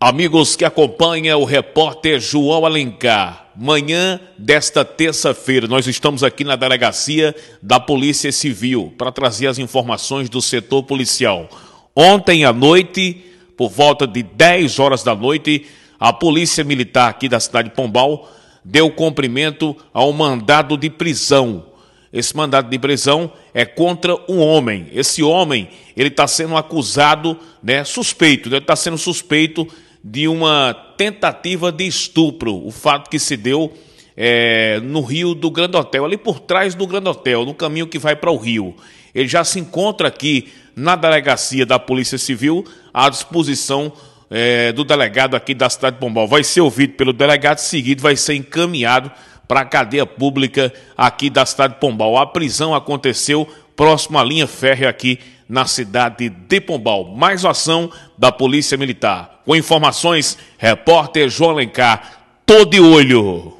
Amigos que acompanham o repórter João Alencar, manhã desta terça-feira, nós estamos aqui na delegacia da Polícia Civil para trazer as informações do setor policial. Ontem à noite, por volta de 10 horas da noite, a Polícia Militar aqui da cidade de Pombal deu cumprimento ao mandado de prisão. Esse mandado de prisão é contra um homem. Esse homem, ele está sendo acusado, né, suspeito, ele está sendo suspeito de uma tentativa de estupro, o fato que se deu é, no Rio do Grande Hotel, ali por trás do Grande Hotel, no caminho que vai para o Rio. Ele já se encontra aqui na delegacia da Polícia Civil à disposição é, do delegado aqui da cidade de Pombal. Vai ser ouvido pelo delegado, seguido vai ser encaminhado para a cadeia pública aqui da cidade de Pombal. A prisão aconteceu próximo à linha férrea aqui na cidade de Pombal. Mais ação da Polícia Militar. Com informações, repórter João Alencar, todo de olho.